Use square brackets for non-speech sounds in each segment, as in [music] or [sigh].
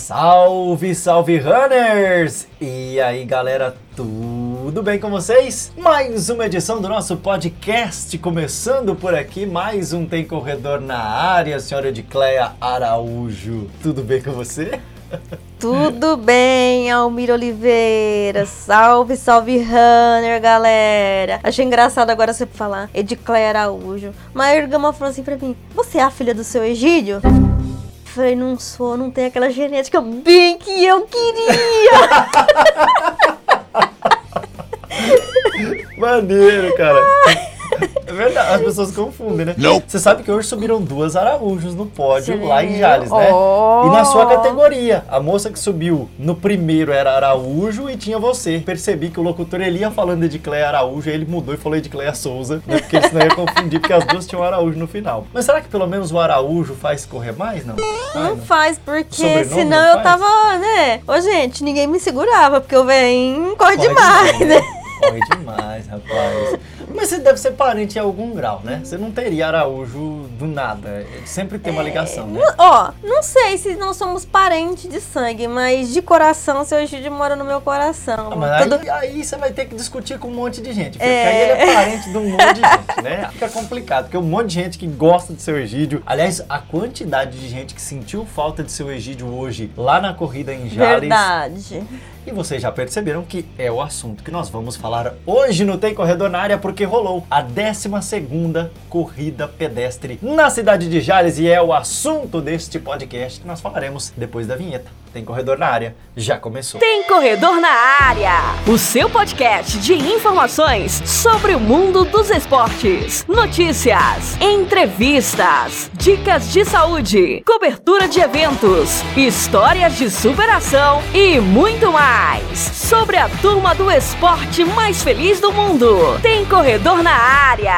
Salve, salve runners! E aí, galera, tudo bem com vocês? Mais uma edição do nosso podcast começando por aqui, mais um Tem Corredor na área, senhora Edcleia Araújo. Tudo bem com você? Tudo bem, Almir Oliveira. Salve, salve, runner, galera. Achei engraçado agora você falar Edcleia Araújo. Maír Gama falou assim pra mim: Você é a filha do seu Egídio? Falei, não sou, não tem aquela genética bem que eu queria. [laughs] Maneiro, cara. [laughs] É verdade, as pessoas confundem, né? Não. Você sabe que hoje subiram duas Araújos no pódio Sério? lá em Jales, né? Oh. E na sua categoria, a moça que subiu no primeiro era Araújo e tinha você. Percebi que o locutor ele ia falando de Cleia Araújo, aí ele mudou e falou de Cleia Souza, né? Porque senão ia confundir, porque as duas tinham Araújo no final. Mas será que pelo menos o Araújo faz correr mais? Não. Ai, Não faz, porque Sobrenome senão não eu faz? tava, né? Ô, gente, ninguém me segurava, porque o velhinho corre, Corre demais, demais, né? Corre demais, rapaz. Mas você deve ser parente em algum grau, né? Você não teria Araújo do nada. Sempre tem uma ligação, né? Ó, não sei se nós somos parentes de sangue, mas de coração, seu Egídio mora no meu coração. Ah, mas Tudo- aí, aí você vai ter que discutir com um monte de gente. Porque É. aí ele é parente de um monte de gente, [laughs] né? Fica complicado, porque um monte de gente que gosta de seu Egídio. Aliás, a quantidade de gente que sentiu falta de seu Egídio hoje lá na corrida em Jales. Verdade. E vocês já perceberam que é o assunto que nós vamos falar hoje no Tem Corredor na área, porque rolou a 12ª corrida pedestre na cidade de Jales e é o assunto deste podcast que nós falaremos depois da vinheta. Tem Corredor na área, já começou. Tem Corredor na Área, o seu podcast de informações sobre o mundo dos esportes, notícias, entrevistas, dicas de saúde, cobertura de eventos, histórias de superação e muito mais sobre a turma do esporte mais feliz do mundo. Tem Corredor na Área.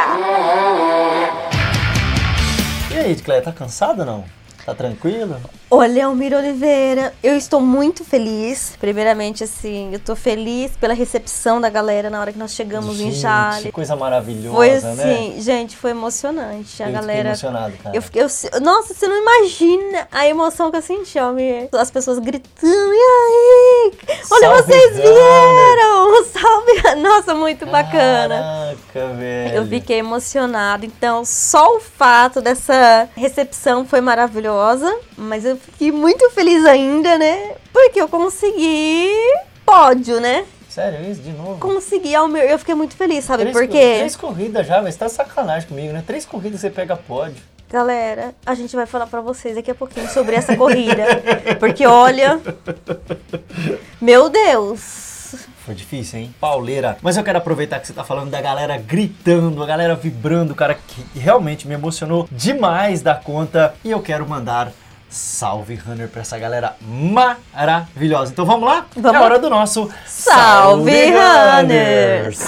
E aí, Cleia, tá cansado ou não? Tá tranquilo? Olha, Almir Oliveira, eu estou muito feliz. Primeiramente, assim, eu tô feliz pela recepção da galera na hora que nós chegamos em Gente, Jales. que coisa maravilhosa, Foi né? assim, gente, foi emocionante. A Eu fiquei galera. emocionado, cara. Eu fiquei, eu- nossa, você não imagina a emoção que eu senti, Almir. As pessoas gritando, e aí? Olha, Salve, vocês runner." vieram! [laughs] Salve! Nossa, muito bacana. Caraca, velho. Eu fiquei emocionada. Então, só o fato dessa recepção foi maravilhosa. Mas eu fiquei muito feliz ainda, né? Porque eu consegui pódio, né? Sério, isso de novo? Consegui ao meu. Eu fiquei muito feliz, sabe? Três Por co- quê? Três corridas já, mas tá sacanagem comigo, né? Três corridas você pega pódio. Galera, a gente vai falar pra vocês daqui a pouquinho sobre essa corrida. [laughs] Porque olha. Meu Deus! Foi difícil, hein? Pauleira. Mas eu quero aproveitar que você tá falando da galera gritando, a galera vibrando, cara, que realmente me emocionou demais da conta. E eu quero mandar salve runner pra essa galera maravilhosa. Então vamos lá? Vamos é lá. hora do nosso Salve, runners!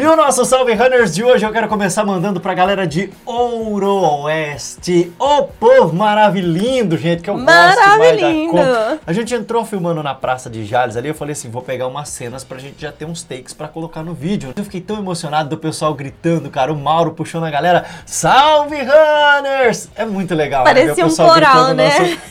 E o nosso Salve Runners de hoje eu quero começar mandando pra galera de Ouro Oeste. Ô povo maravilhindo, gente, que eu gosto mais da Maravilhindo. conta. A gente entrou filmando na Praça de Jales ali, eu falei assim, vou pegar umas cenas pra gente já ter uns takes pra colocar no vídeo. Eu fiquei tão emocionado do pessoal gritando, cara, o Mauro puxando a galera, Salve Runners! É muito legal, né, Parecia o um coral, né? nosso-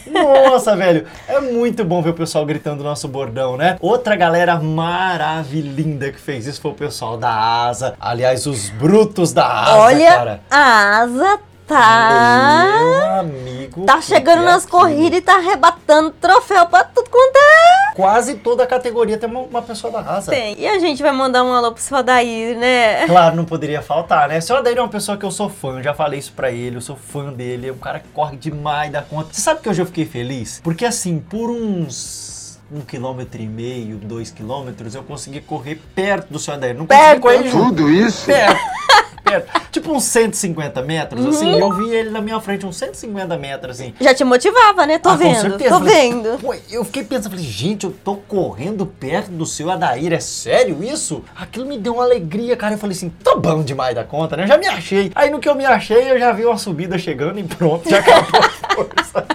Nossa, velho, é muito bom ver o pessoal gritando nosso bordão, né? Outra galera maravilhinda que fez isso foi o pessoal da Asa. Aliás, os brutos da Asa, Olha, cara. a asa tá. Meu amigo. Tá chegando é nas aquilo? corridas e tá arrebatando troféu pra tudo quanto é. Quase toda a categoria tem uma, uma pessoa da Asa. Tem. E a gente vai mandar um alô pro seu Adair, né? Claro, não poderia faltar, né? O senhor Adair é uma pessoa que eu sou fã, eu já falei isso pra ele, eu sou fã dele, é um cara que corre demais da conta. Você sabe que hoje eu fiquei feliz? Porque assim, por uns um quilômetro e meio, dois quilômetros, eu consegui correr perto do senhor Adair. Não Perto? correr. Tudo isso? Perto. [laughs] perto. Tipo uns 150 metros, assim. Uhum. Eu vi ele na minha frente, uns 150 metros, assim. Já te motivava, né? Tô Ah, com vendo, certeza. tô Falei, vendo. Pô, eu fiquei pensando, falei, gente, eu tô correndo perto do seu Adair, é sério isso? Aquilo me deu uma alegria, cara. Eu falei assim, tô bom demais da conta, né? Eu já me achei. Aí no que eu me achei, eu já vi uma subida chegando e pronto, já acabou a força.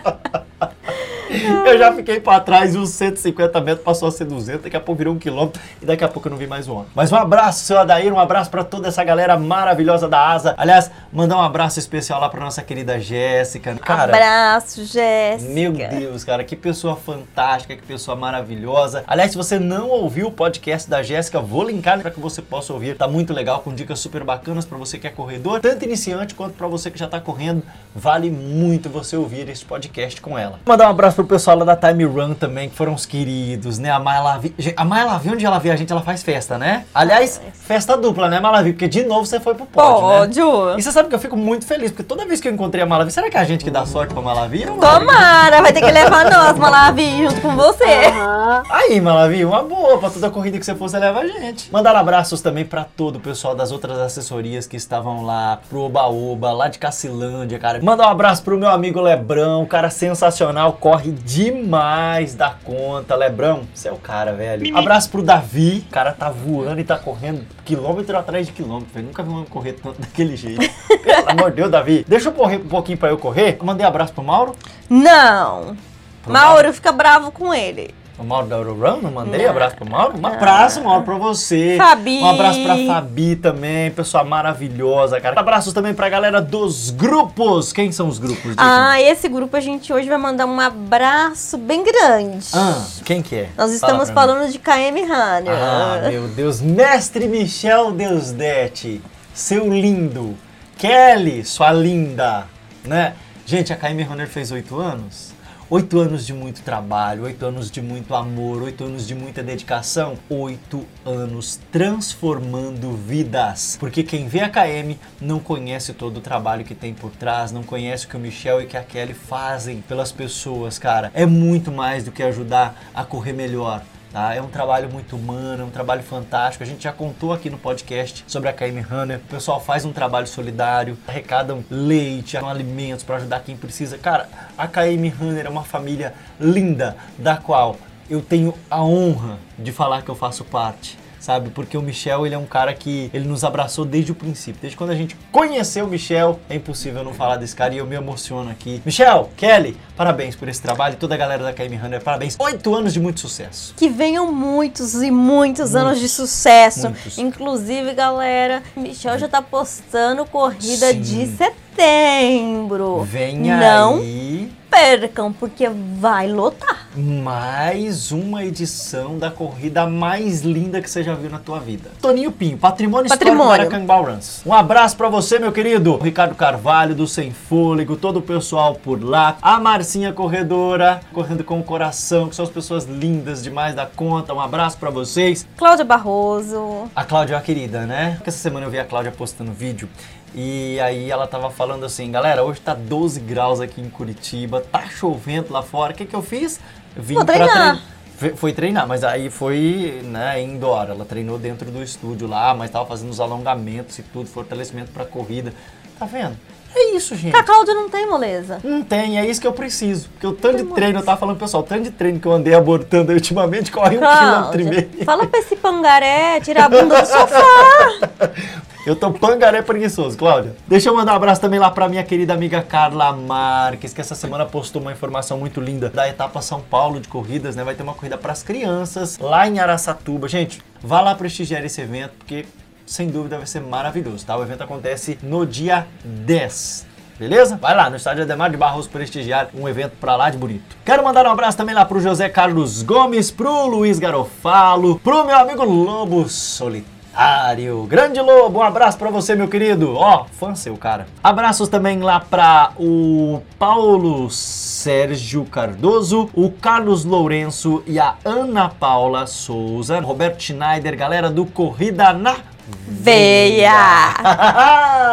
[laughs] [laughs] eu já fiquei pra trás e os 150 metros passou a ser 200, daqui a pouco virou um quilômetro e daqui a pouco eu não vi mais um homem. Mas um abraço, seu Adair, um abraço pra toda essa galera maravilhosa da Asa. Aliás, mandar um abraço especial lá pra nossa querida Jéssica. Cara, abraço, Jéssica. Meu Deus, cara, que pessoa fantástica, que pessoa maravilhosa. Aliás, se você não ouviu o podcast da Jéssica, vou linkar para que você possa ouvir. Tá muito legal, com dicas super bacanas para você que é corredor, tanto iniciante quanto para você que já tá correndo. Vale muito você ouvir esse podcast com ela. Mandar um abraço pro pessoal lá da Time Run também, que foram os queridos, né? A Maia Lavi. A Maia Lavi, onde ela vê a gente, ela faz festa, né? Aliás, festa dupla, né, Malavi? Porque de novo você foi pro pódio, pódio. Né? E você sabe que eu fico muito feliz, porque toda vez que eu encontrei a Malavi, será que é a gente que dá sorte pra Malavi? Tomara, vai ter que levar nós, Malavi, junto com você. Uhum. Aí, Malavi, uma boa, pra toda corrida que você for, você leva a gente. Mandar abraços também pra todo o pessoal das outras assessorias que estavam lá, pro Oba-Oba, lá de Cacilândia, cara. Mandar um abraço pro meu amigo Lebrão, cara sensacional, corre demais da conta. Lebrão, você é o cara, velho. Abraço pro Davi, o cara tá voando e tá correndo quilômetro atrás de quilômetro, velho. Nunca vi um correr tanto [laughs] daquele jeito. Pelo amor de Deus, Davi. Deixa eu correr um pouquinho pra eu correr. Mandei abraço pro Mauro. Não. Pro Mauro, Mauro fica bravo com ele. O Mauro da Eurorun, não mandei não. abraço pro Mauro? Um abraço, Mauro, pra você. Fabi. Um abraço pra Fabi também, pessoa maravilhosa, cara. Abraços também pra galera dos grupos. Quem são os grupos? Ah, esse grupo a gente hoje vai mandar um abraço bem grande. Ah, quem que é? Nós estamos Fala falando mim. de KM Runner. Ah, meu Deus. Mestre Michel Deusdete, seu lindo. Kelly, sua linda, né? Gente, a KM Runner fez oito anos. Oito anos de muito trabalho, oito anos de muito amor, oito anos de muita dedicação, oito anos transformando vidas. Porque quem vê a KM não conhece todo o trabalho que tem por trás, não conhece o que o Michel e que a Kelly fazem pelas pessoas, cara. É muito mais do que ajudar a correr melhor Tá? É um trabalho muito humano, é um trabalho fantástico. A gente já contou aqui no podcast sobre a KM Runner. O pessoal faz um trabalho solidário, arrecadam leite, alimentos para ajudar quem precisa. Cara, a KM Runner é uma família linda, da qual eu tenho a honra de falar que eu faço parte sabe? Porque o Michel, ele é um cara que ele nos abraçou desde o princípio. Desde quando a gente conheceu o Michel, é impossível não falar desse cara e eu me emociono aqui. Michel, Kelly, parabéns por esse trabalho. Toda a galera da KM Runner, parabéns. Oito anos de muito sucesso. Que venham muitos e muitos, muitos anos de sucesso. Muitos. Inclusive, galera, Michel já tá postando corrida Sim. de setembro. Venha não aí percam, porque vai lotar. Mais uma edição da corrida mais linda que você já viu na tua vida. Toninho Pinho, Patrimônio, Patrimônio. Histórico Aracanguá Runs. Um abraço para você, meu querido. Ricardo Carvalho, do Sem Fôlego, todo o pessoal por lá. A Marcinha Corredora, correndo com o coração, que são as pessoas lindas demais da conta. Um abraço para vocês. Cláudia Barroso. A Cláudia é uma querida, né? Porque essa semana eu vi a Cláudia postando vídeo e aí ela tava falando assim, galera, hoje tá 12 graus aqui em Curitiba, tá chovendo lá fora. O que que eu fiz? Vim Vou treinar. Tre... Foi treinar, mas aí foi, né, indoor. Ela treinou dentro do estúdio lá, mas tava fazendo os alongamentos e tudo, fortalecimento pra corrida. Tá vendo? É isso, gente. A Cláudia não tem moleza. Não tem, é isso que eu preciso. Porque o tanto de treino, eu tava falando, pessoal, o tanto de treino que eu andei abortando ultimamente corre Cláudia, um quilômetro e meio. Fala pra esse pangaré tirar a bunda do sofá. [laughs] Eu tô pangaré preguiçoso, Cláudia. Deixa eu mandar um abraço também lá pra minha querida amiga Carla Marques, que essa semana postou uma informação muito linda da etapa São Paulo de corridas, né? Vai ter uma corrida para as crianças lá em Araçatuba. Gente, vá lá prestigiar esse evento, porque sem dúvida vai ser maravilhoso, tá? O evento acontece no dia 10. Beleza? Vai lá no estádio Ademar de Barros prestigiar um evento pra lá de bonito. Quero mandar um abraço também lá pro José Carlos Gomes, pro Luiz Garofalo, pro meu amigo Lobo Solitário Solitário. Grande Lobo, um abraço para você, meu querido. Ó, oh, fã seu, cara. Abraços também lá para o Paulo Sérgio Cardoso, o Carlos Lourenço e a Ana Paula Souza, Roberto Schneider, galera do Corrida na Veia!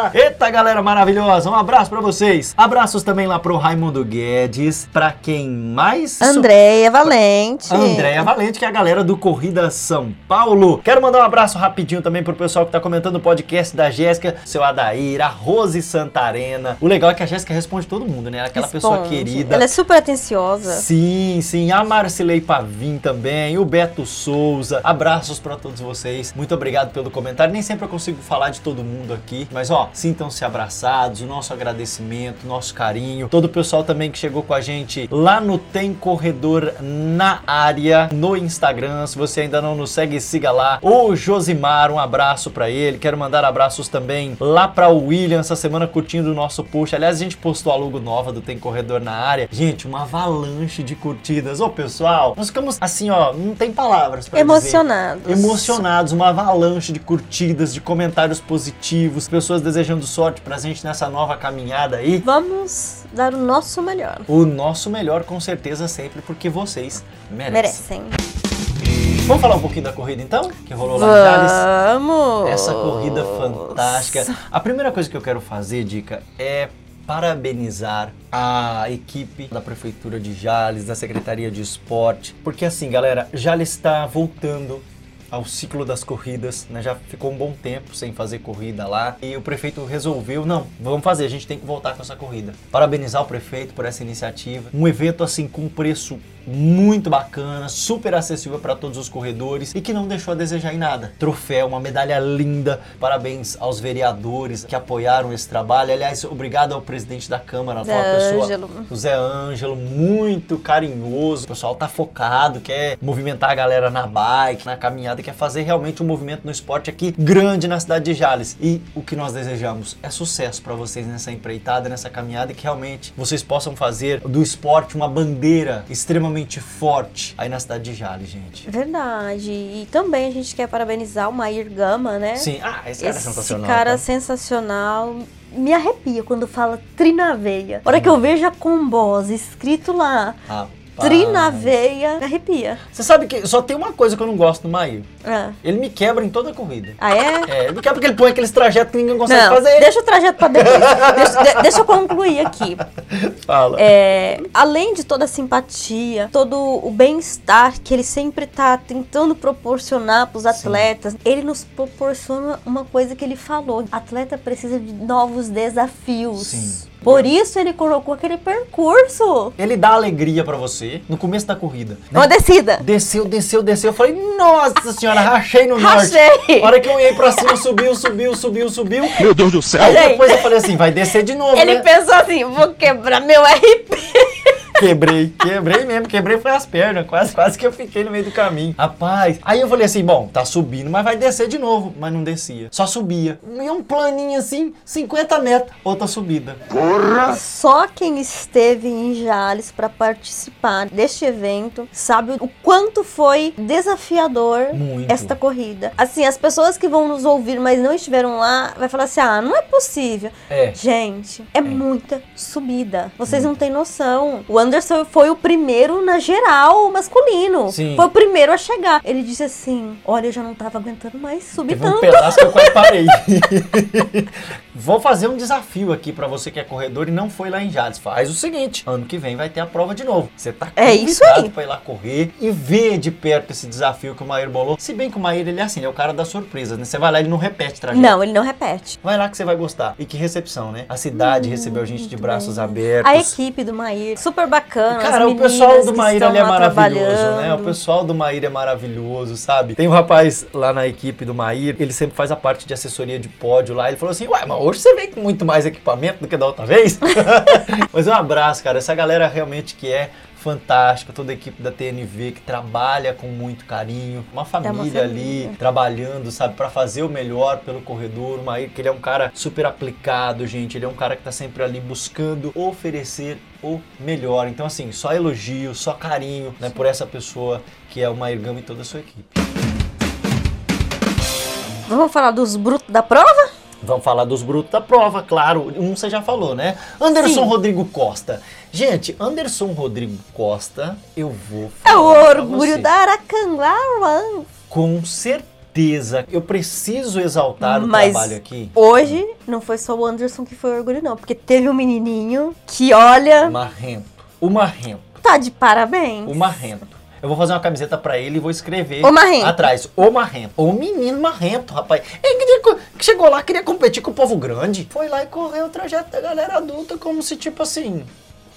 [laughs] Eita, galera maravilhosa! Um abraço para vocês. Abraços também lá pro Raimundo Guedes, para quem mais? Andréia Valente. Andréia Valente, que é a galera do Corrida São Paulo. Quero mandar um abraço rapidinho também pro pessoal que tá comentando o podcast da Jéssica, seu Adair, a Rose Santarena. O legal é que a Jéssica responde todo mundo, né? Aquela responde. pessoa querida. Ela é super atenciosa. Sim, sim. A Marcilei Pavim também, o Beto Souza. Abraços para todos vocês. Muito obrigado pelo comentário comentários. Nem sempre eu consigo falar de todo mundo aqui, mas ó, sintam-se abraçados, o nosso agradecimento, nosso carinho. Todo o pessoal também que chegou com a gente lá no Tem Corredor na área no Instagram. Se você ainda não nos segue, siga lá. O Josimar, um abraço para ele. Quero mandar abraços também lá para o William essa semana curtindo o nosso post. Aliás, a gente postou a logo nova do Tem Corredor na área. Gente, uma avalanche de curtidas. Ô, pessoal, nós ficamos assim, ó, não tem palavras para Emocionados. Dizer. Emocionados, uma avalanche de curtidas, de comentários positivos, pessoas desejando sorte pra gente nessa nova caminhada aí. Vamos dar o nosso melhor. O nosso melhor, com certeza, sempre, porque vocês merecem. Merecem. Vamos falar um pouquinho da corrida então? Que rolou lá em Jales? Vamos! Essa corrida fantástica. A primeira coisa que eu quero fazer, Dica, é parabenizar a equipe da Prefeitura de Jales, da Secretaria de Esporte, porque assim, galera, Jales está voltando ao ciclo das corridas, né? Já ficou um bom tempo sem fazer corrida lá e o prefeito resolveu, não, vamos fazer, a gente tem que voltar com essa corrida. Parabenizar o prefeito por essa iniciativa. Um evento assim com preço muito bacana, super acessível para todos os corredores e que não deixou a desejar em nada. Troféu, uma medalha linda. Parabéns aos vereadores que apoiaram esse trabalho. Aliás, obrigado ao presidente da Câmara, Zé pessoa, Ângelo. o Zé Ângelo, muito carinhoso. O pessoal tá focado, quer movimentar a galera na bike, na caminhada, quer fazer realmente um movimento no esporte aqui grande na cidade de Jales. E o que nós desejamos é sucesso para vocês nessa empreitada, nessa caminhada e que realmente vocês possam fazer do esporte uma bandeira extremamente forte aí na cidade de Jales, gente. Verdade. E também a gente quer parabenizar o Mair Gama, né? Sim, ah, esse cara é esse é sensacional. Esse cara tá? sensacional me arrepia quando fala trinaveia. A hora que eu vejo a Combose escrito lá. Ah. Tri na veia, arrepia. Você sabe que só tem uma coisa que eu não gosto do Maio. É. Ele me quebra em toda a corrida. Ah, é? É, ele me quebra porque ele põe aqueles trajetos que ninguém consegue não, fazer. Deixa o trajeto pra depois. [laughs] deixa, de, deixa eu concluir aqui. Fala. É, além de toda a simpatia, todo o bem-estar que ele sempre tá tentando proporcionar pros atletas, Sim. ele nos proporciona uma coisa que ele falou. Atleta precisa de novos desafios. Sim. Por isso ele colocou aquele percurso. Ele dá alegria para você no começo da corrida. Né? Uma descida. Desceu, desceu, desceu. Eu falei, nossa senhora, rachei no norte. Rachei. A hora que eu ia pra cima, subiu, subiu, subiu, subiu. Meu Deus do céu. Aí depois eu falei assim, vai descer de novo, Ele né? pensou assim, vou quebrar meu RP. Quebrei, quebrei mesmo, quebrei foi as pernas, quase, quase que eu fiquei no meio do caminho. Rapaz, aí eu falei assim, bom, tá subindo, mas vai descer de novo. Mas não descia, só subia. E um planinho assim, 50 metros, outra subida. Porra! Só quem esteve em Jales para participar deste evento sabe o quanto foi desafiador Muito. esta corrida. Assim, as pessoas que vão nos ouvir, mas não estiveram lá, vai falar assim, ah, não é possível. É. Gente, é, é. muita subida. Vocês hum. não têm noção. O Anderson foi o primeiro na geral masculino. Sim. Foi o primeiro a chegar. Ele disse assim: Olha, eu já não tava aguentando mais subir Teve tanto. um pedaço que eu quase parei. [laughs] Vou fazer um desafio aqui para você que é corredor e não foi lá em Jales. Faz o seguinte: ano que vem vai ter a prova de novo. Você tá é isso aí. pra ir lá correr e ver de perto esse desafio que o Maír bolou. Se bem que o Maír, ele é assim, ele é o cara das surpresas, né? Você vai lá ele não repete trajeto. Não, ele não repete. Vai lá que você vai gostar. E que recepção, né? A cidade hum, recebeu a gente de braços bem. abertos. A equipe do Maír, super bacana. Cara, o pessoal do Maíra é maravilhoso, né? O pessoal do Maíra é maravilhoso, sabe? Tem um rapaz lá na equipe do Maíra, ele sempre faz a parte de assessoria de pódio lá. Ele falou assim: Ué, mas hoje você vem com muito mais equipamento do que da outra vez? [laughs] mas um abraço, cara. Essa galera realmente que é fantástica, toda a equipe da TNV que trabalha com muito carinho, uma família, é uma família. ali trabalhando, sabe, para fazer o melhor pelo corredor. O Maír, que ele é um cara super aplicado, gente, ele é um cara que tá sempre ali buscando oferecer o melhor. Então, assim, só elogio, só carinho né, por essa pessoa que é o Maír Gama e toda a sua equipe. Vamos falar dos brutos da prova? Vamos falar dos brutos da prova, claro. Um você já falou, né? Anderson Sim. Rodrigo Costa. Gente, Anderson Rodrigo Costa, eu vou falar. É o orgulho da Aracanguá, Com certeza. Eu preciso exaltar Mas o trabalho aqui. Hoje não foi só o Anderson que foi orgulho, não. Porque teve um menininho que, olha. O Marrento. O Marrento. Tá de parabéns. O Marrento. Eu vou fazer uma camiseta pra ele e vou escrever o marrento. atrás. O marrento. O menino marrento, rapaz. Ele queria, chegou lá, queria competir com o povo grande. Foi lá e correu o trajeto da galera adulta como se, tipo assim...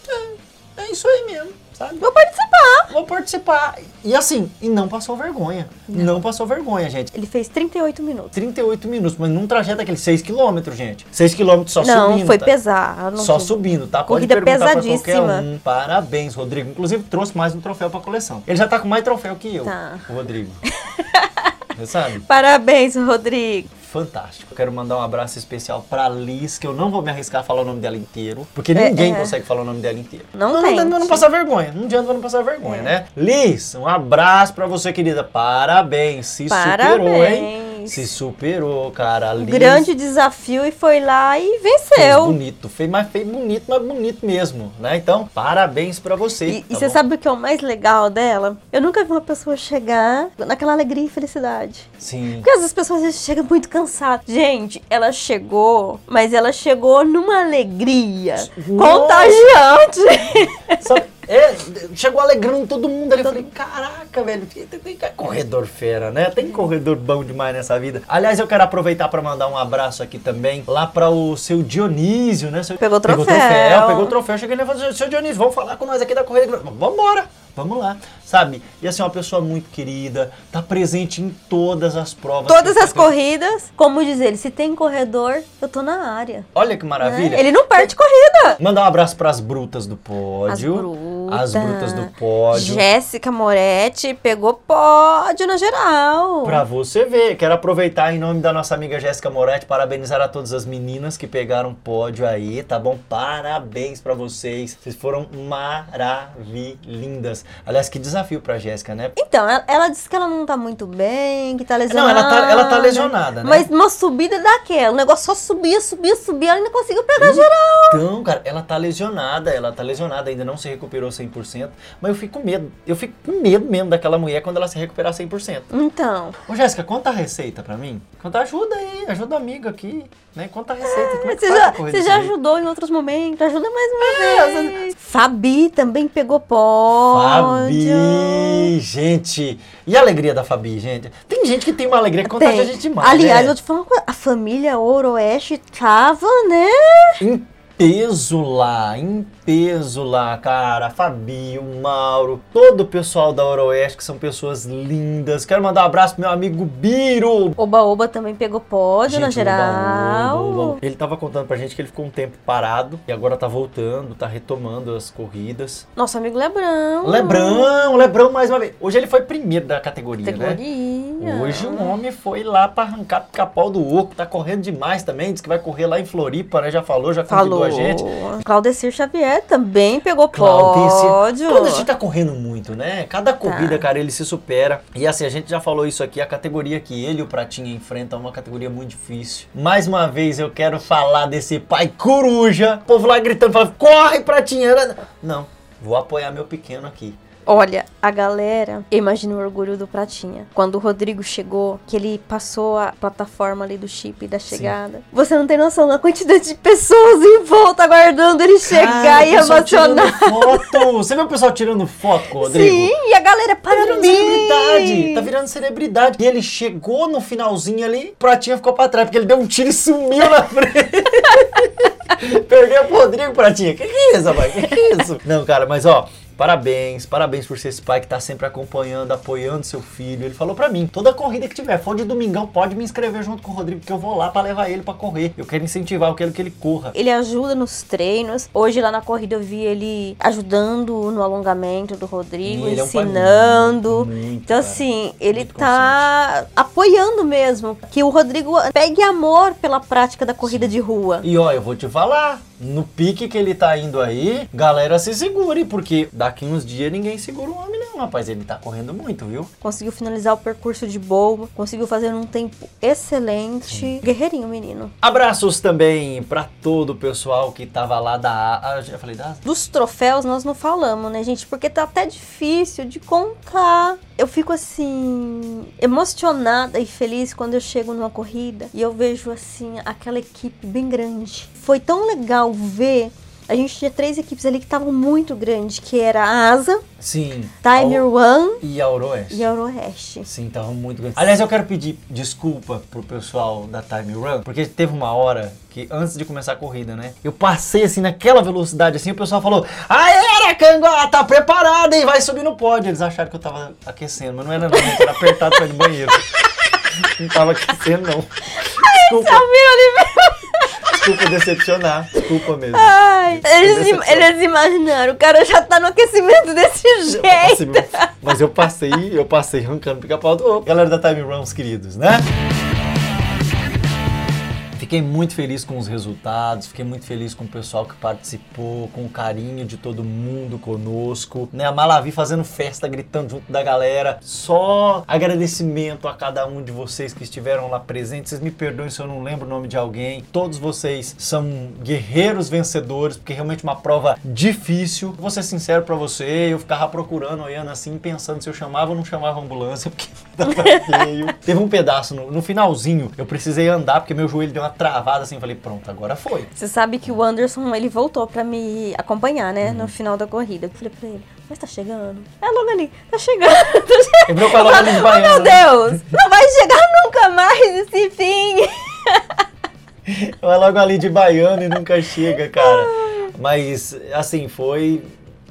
É, é isso aí mesmo sabe? Vou participar. Vou participar. E assim, e não passou vergonha. Não. não passou vergonha, gente. Ele fez 38 minutos. 38 minutos, mas num trajeto daquele 6 km, gente. 6 km só não, subindo. Não, foi tá? pesado. Só subindo, tá? Pode Corrida pesadíssima. Um. Parabéns, Rodrigo. Inclusive, trouxe mais um troféu pra coleção. Ele já tá com mais troféu que eu, tá. o Rodrigo. [laughs] Você sabe? Parabéns, Rodrigo fantástico. Quero mandar um abraço especial pra Liz, que eu não vou me arriscar a falar o nome dela inteiro, porque é, ninguém é. consegue falar o nome dela inteiro. Não, não tem. Não, não passar vergonha. Não adianta não passar vergonha, é. né? Liz, um abraço pra você, querida. Parabéns. Se Parabéns. superou, hein? Se superou, cara. Grande desafio e foi lá e venceu. Fez bonito, fez, mas fez bonito, mas bonito mesmo, né? Então, parabéns para você. E, tá e você sabe o que é o mais legal dela? Eu nunca vi uma pessoa chegar naquela alegria e felicidade. Sim. Porque às vezes as pessoas chegam muito cansadas. Gente, ela chegou, mas ela chegou numa alegria Nossa. contagiante. Sabe, é, chegou alegrando todo mundo ali. Eu falei, caraca, velho, tem, tem, corredor fera, né? Tem corredor bom demais nessa vida. Aliás, eu quero aproveitar para mandar um abraço aqui também lá para o seu Dionísio, né? Seu, pegou troféu. Pegou troféu, pegou troféu. Cheguei e falei, seu Dionísio, vamos falar com nós aqui da corrida. Vambora! Vamos lá, sabe? E assim, uma pessoa muito querida, tá presente em todas as provas. Todas as corridas, como diz ele, se tem corredor, eu tô na área. Olha que maravilha. É, ele não perde corrida. Mandar um abraço pras brutas do pódio. As brutas. As brutas do pódio. Jéssica Moretti pegou pódio na geral. Pra você ver, quero aproveitar em nome da nossa amiga Jéssica Moretti, parabenizar a todas as meninas que pegaram pódio aí, tá bom? Parabéns para vocês. Vocês foram maravilhindas. Aliás, que desafio pra Jéssica, né? Então, ela, ela, disse que ela não tá muito bem, que tá lesionada. Não, ela tá, ela tá lesionada, né? Mas uma subida daquela, o negócio só subia, subia, subia, ela ainda conseguiu pegar então, geral. Então, cara, ela tá lesionada, ela tá lesionada, ainda não se recuperou 100%, mas eu fico com medo. Eu fico com medo mesmo daquela mulher quando ela se recuperar 100%. Então. Ô, Jéssica, conta a receita pra mim. Conta ajuda aí, ajuda amigo aqui, né? Conta a receita. É você já, você já ajudou em outros momentos, ajuda mais uma é, vez. Fabi também pegou pódio. Fabi, gente. E a alegria da Fabi, gente? Tem gente que tem uma alegria que contagia a gente demais, Aliás, né? eu te falo uma coisa, a família Ooroeste tava, né? Peso lá, em peso lá, cara. Fabi, o Mauro, todo o pessoal da Oroeste, que são pessoas lindas. Quero mandar um abraço pro meu amigo Biro. Oba Oba também pegou pódio na geral. Oba, oba, oba. Ele tava contando pra gente que ele ficou um tempo parado e agora tá voltando, tá retomando as corridas. Nosso amigo Lebrão. Lebrão, Lebrão mais uma vez. Hoje ele foi primeiro da categoria, categoria. né? Hoje o homem foi lá pra arrancar pica-pau do oco, tá correndo demais também, diz que vai correr lá em Floripa, né? Já falou, já falou a gente. Claudecir Xavier também pegou Claudecir. pódio. Claudecir tá correndo muito, né? Cada corrida, tá. cara, ele se supera. E assim, a gente já falou isso aqui, a categoria que ele e o Pratinha enfrentam é uma categoria muito difícil. Mais uma vez eu quero falar desse pai coruja. O povo lá gritando, falando, corre, Pratinha! Não, vou apoiar meu pequeno aqui. Olha, a galera, imagina o orgulho do Pratinha. Quando o Rodrigo chegou, que ele passou a plataforma ali do chip da chegada. Sim. Você não tem noção da quantidade de pessoas em volta aguardando ele chegar Cara, e emocionar. Foto. Você viu o pessoal tirando foto o Rodrigo? Sim, e a galera para Tá virando celebridade. Tá virando celebridade. E ele chegou no finalzinho ali, o Pratinha ficou pra trás, porque ele deu um tiro e sumiu na frente. [laughs] Perdeu pro Rodrigo Pratinha. Que que é isso, rapaz? Que que é isso? Não, cara, mas ó, Parabéns, parabéns por ser esse pai que tá sempre acompanhando, apoiando seu filho. Ele falou para mim, toda corrida que tiver, for de domingão, pode me inscrever junto com o Rodrigo, que eu vou lá para levar ele para correr. Eu quero incentivar, eu quero que ele corra. Ele ajuda nos treinos. Hoje lá na corrida eu vi ele ajudando no alongamento do Rodrigo, ensinando. É um muito, então assim, ele tá apoiando mesmo que o Rodrigo pegue amor pela prática da corrida Sim. de rua. E ó, eu vou te falar, no pique que ele tá indo aí, galera se segure, porque daqui uns dias ninguém segura o homem não, rapaz. Ele tá correndo muito, viu? Conseguiu finalizar o percurso de boa, conseguiu fazer um tempo excelente. Sim. Guerreirinho, menino. Abraços também para todo o pessoal que tava lá da... Ah, já falei da... Dos troféus nós não falamos, né, gente? Porque tá até difícil de contar. Eu fico assim emocionada e feliz quando eu chego numa corrida e eu vejo assim aquela equipe bem grande. Foi tão legal ver a gente tinha três equipes ali que estavam muito grandes, que era a Asa, Sim. Timer Ao- One E a Oroeste. e a Oeste. Sim, tava muito grande. Aliás, eu quero pedir desculpa pro pessoal da Time Run, porque teve uma hora que antes de começar a corrida, né? Eu passei assim naquela velocidade assim, o pessoal falou: "Aê, Aracanguá, tá preparado, hein? Vai subir no pódio". Eles acharam que eu tava aquecendo, mas não era não, era apertado pra ir no banheiro. [laughs] Não tava aquecendo não. Desculpa, Oliveira! Desculpa decepcionar. Desculpa mesmo. Ai, eles, decepção. eles imaginaram, o cara já tá no aquecimento desse Eu passei jeito. Mas eu passei, eu passei arrancando pica-pau do. Galera da Time Run, os queridos, né? Fiquei muito feliz com os resultados, fiquei muito feliz com o pessoal que participou, com o carinho de todo mundo conosco, né? A Malavi fazendo festa, gritando junto da galera. Só agradecimento a cada um de vocês que estiveram lá presentes. Vocês me perdoem se eu não lembro o nome de alguém. Todos vocês são guerreiros vencedores, porque é realmente uma prova difícil. Vou ser sincero pra você, eu ficava procurando, olhando assim, pensando se eu chamava ou não chamava a ambulância, [laughs] porque tava feio. Teve um pedaço no, no finalzinho, eu precisei andar, porque meu joelho deu uma travada assim, falei, pronto, agora foi. Você sabe que o Anderson, ele voltou pra me acompanhar, né, Uhum. no final da corrida. Eu falei pra ele, mas tá chegando? É logo ali, tá chegando. [laughs] De Oh, meu Deus, não vai chegar nunca mais esse fim. [laughs] Vai logo ali de baiano e nunca chega, cara. Mas, assim, foi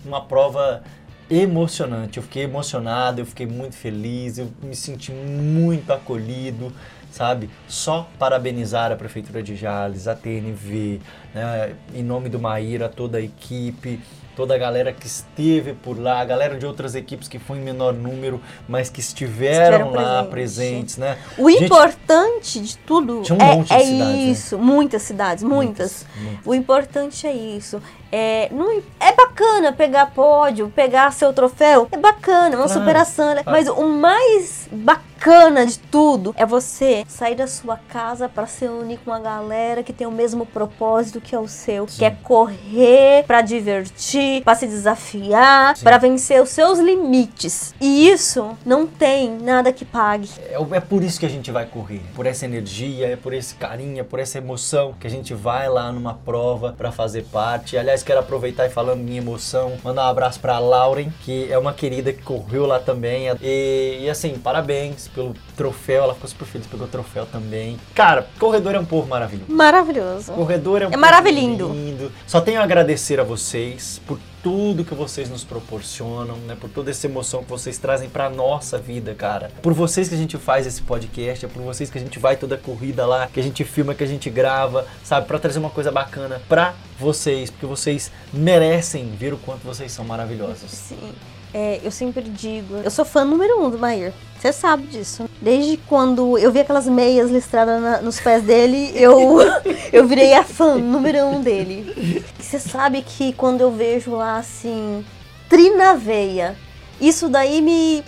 uma prova emocionante. Eu fiquei emocionado, eu fiquei muito feliz, eu me senti muito acolhido, sabe? Só parabenizar a Prefeitura de Jales, a TNV, né? em nome do Maíra, toda a equipe, toda a galera que esteve por lá, a galera de outras equipes que foi em menor número, mas que estiveram, Estiveram lá presentes. presentes, né? O Gente, importante de tudo um é, de é cidades, né? isso, muitas cidades. Muitas, muitas. O importante é isso. É, não, é bacana pegar pódio, pegar seu troféu, é bacana, é uma Claro, superação, né? claro. mas o mais bacana de tudo é você sair da sua casa para se unir com uma galera que tem o mesmo propósito que é o seu, que é correr para divertir, para se desafiar, Sim. para vencer os seus limites. E isso não tem nada que pague. É, é por isso que a gente vai correr, por essa energia, é por esse carinho, é por essa emoção que a gente vai lá numa prova pra fazer parte. Aliás, quero aproveitar e falando minha emoção, mandar um abraço pra Lauren, que é uma querida que correu lá também. E, e, assim, parabéns pelo troféu, ela ficou super feliz pelo troféu também. Cara, corredor é um povo maravilhoso. Maravilhoso. Corredor é um É povo maravilhindo. lindo. Só tenho a agradecer a vocês por tudo que vocês nos proporcionam, né? Por toda essa emoção que vocês trazem pra nossa vida, cara. Por vocês que a gente faz esse podcast, é por vocês que a gente vai toda corrida lá, que a gente filma, que a gente grava, sabe? Pra trazer uma coisa bacana pra vocês, porque vocês merecem ver o quanto vocês são maravilhosos. Sim. É, eu sempre digo, eu sou fã número um do Mair. Você sabe disso. Desde quando eu vi aquelas meias listradas na- nos pés dele, eu, [laughs] eu virei a fã número um dele. Você sabe que quando eu vejo lá assim, trinaveia, isso daí me,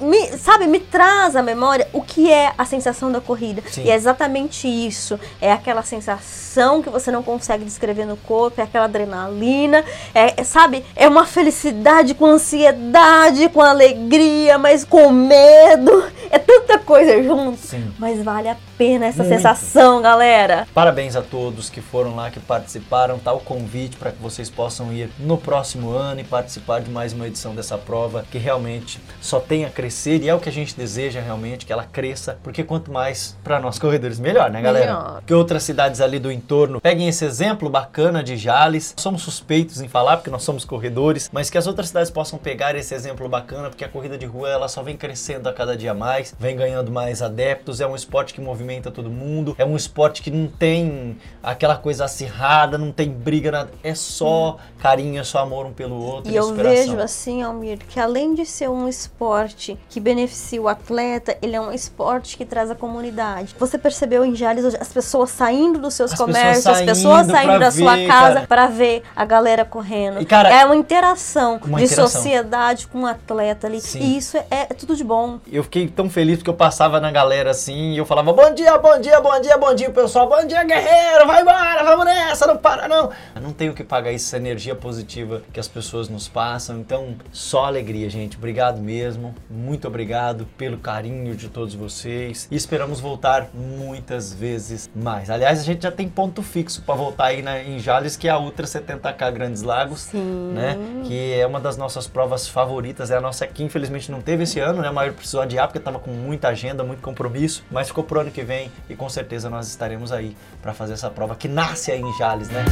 me, sabe, me traz à memória o que é a sensação da corrida. Sim. E é exatamente isso. É aquela sensação que você não consegue descrever no corpo, é aquela adrenalina, é, é, sabe, é uma felicidade com ansiedade, com alegria, mas com medo. É tanta coisa junto. Sim. Mas vale a pena essa Muito. sensação, galera. Parabéns a todos que foram lá, que participaram. Tá o convite para que vocês possam ir no próximo ano e participar de mais uma edição dessa prova, que realmente só tem a crescer e é o que a gente deseja realmente, que ela cresça, porque quanto mais para nós corredores, melhor, né, galera? Melhor. Que outras cidades ali do entorno peguem esse exemplo bacana de Jales. Somos suspeitos em falar, porque nós somos corredores, mas que as outras cidades possam pegar esse exemplo bacana, porque a corrida de rua ela só vem crescendo a cada dia mais, vem ganhando mais adeptos. É um esporte que movimenta todo mundo, é um esporte que não tem aquela coisa acirrada, não tem briga, nada. é só carinho, é só amor um pelo outro. E eu vejo assim, Almir, que além de ser um esporte que beneficia o atleta, ele é um esporte que traz a comunidade. Você percebeu em Jales hoje as pessoas saindo dos seus As comércios, pessoas as pessoas saindo da sua ver, casa cara. para ver a galera correndo. E, cara, é uma interação uma de interação. sociedade com o atleta ali. Sim. E isso é, é tudo de bom. Eu fiquei tão feliz porque eu passava na galera assim e eu falava bom dia, bom dia, bom dia, bom dia, o pessoal, bom dia, guerreiro, vai embora, vamos nessa, não para não. Eu não tenho que pagar essa energia positiva que as pessoas nos passam, então só alegria, gente. Obrigado mesmo, muito obrigado pelo carinho de todos vocês e esperamos voltar muitas vezes mais. Aliás, a gente já tem ponto fixo para voltar aí na, em Jales, que é a Ultra 70K Grandes Lagos, Sim. né? Que é uma das nossas provas favoritas, é a nossa que infelizmente não teve esse ano, né? A maior precisou adiar porque estava com muita agenda, muito compromisso, mas ficou pro ano que vem e com certeza nós estaremos aí para fazer essa prova que nasce aí em Jales, né?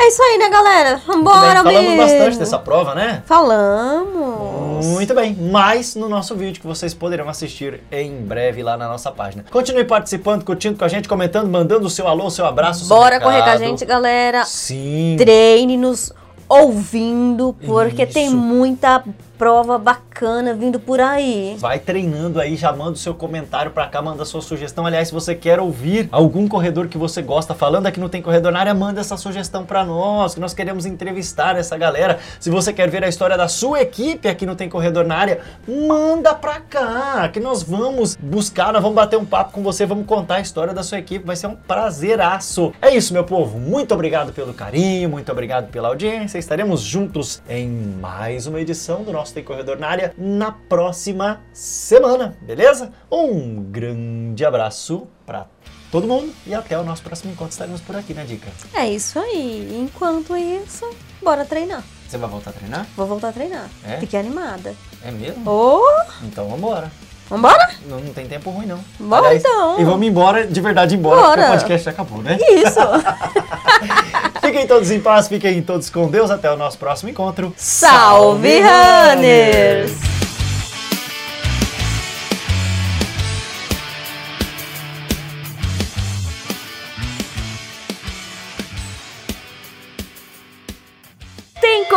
É isso aí, né, galera? Vambora, Falamos amigo. bastante dessa prova, né? Falamos. Muito bem, mais no nosso vídeo que vocês poderão assistir em breve lá na nossa página. Continue participando, curtindo com a gente, comentando, mandando o seu alô, o seu abraço, o seu Bora correr com a recado. gente, galera. Sim. Treine-nos ouvindo, porque Isso. tem muita prova bacana vindo por aí. Vai treinando aí, já manda o seu comentário pra cá, manda sua sugestão. Aliás, se você quer ouvir algum corredor que você gosta falando aqui no Tem Corredor na área, manda essa sugestão pra nós, que nós queremos entrevistar essa galera. Se você quer ver a história da sua equipe aqui no Tem Corredor na área, manda pra cá, que nós vamos buscar, nós vamos bater um papo com você, vamos contar a história da sua equipe, vai ser um prazeraço. É isso, meu povo, muito obrigado pelo carinho, muito obrigado pela audiência. Estaremos juntos em mais uma edição do nosso Tem Corredor na área na próxima semana, beleza? Um grande abraço pra todo mundo e até o nosso próximo encontro. Estaremos por aqui, né, Dica? É isso aí. Enquanto isso, bora treinar. Você vai voltar a treinar? Vou voltar a treinar. É? Fiquei animada. É mesmo? Ô, Então vambora. vambora? Não, não tem tempo ruim, não. Bora, então. E vamos embora, de verdade embora, Bora. porque o podcast acabou, né? Isso. [laughs] Fiquem todos em paz, fiquem todos com Deus. Até o nosso próximo encontro. Salve, Runners!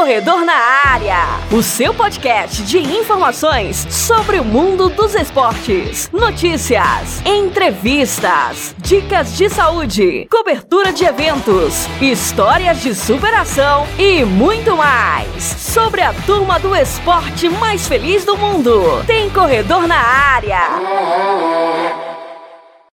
Corredor na Área, o seu podcast de informações sobre o mundo dos esportes, notícias, entrevistas, dicas de saúde, cobertura de eventos, histórias de superação e muito mais sobre a turma do esporte mais feliz do mundo. Tem Corredor na Área.